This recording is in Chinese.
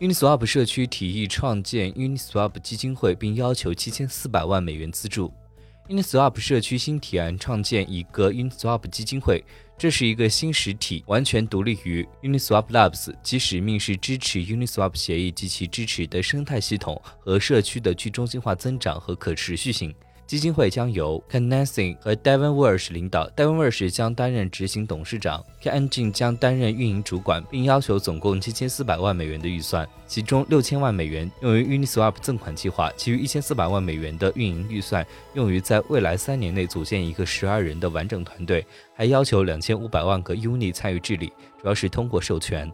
Uniswap 社区提议创建 Uniswap 基金会，并要求七千四百万美元资助。Uniswap 社区新提案创建一个 Uniswap 基金会，这是一个新实体，完全独立于 Uniswap Labs，其使命是支持 Uniswap 协议及其支持的生态系统和社区的去中心化增长和可持续性。基金会将由 k e n n e s i n g 和 Devon Walsh 领导，Devon Walsh 将担任执行董事长 k e n Jin 将担任运营主管，并要求总共七千四百万美元的预算，其中六千万美元用于 Uniswap 赠款计划，其余一千四百万美元的运营预算用于在未来三年内组建一个十二人的完整团队，还要求两千五百万个 Uni 参与治理，主要是通过授权。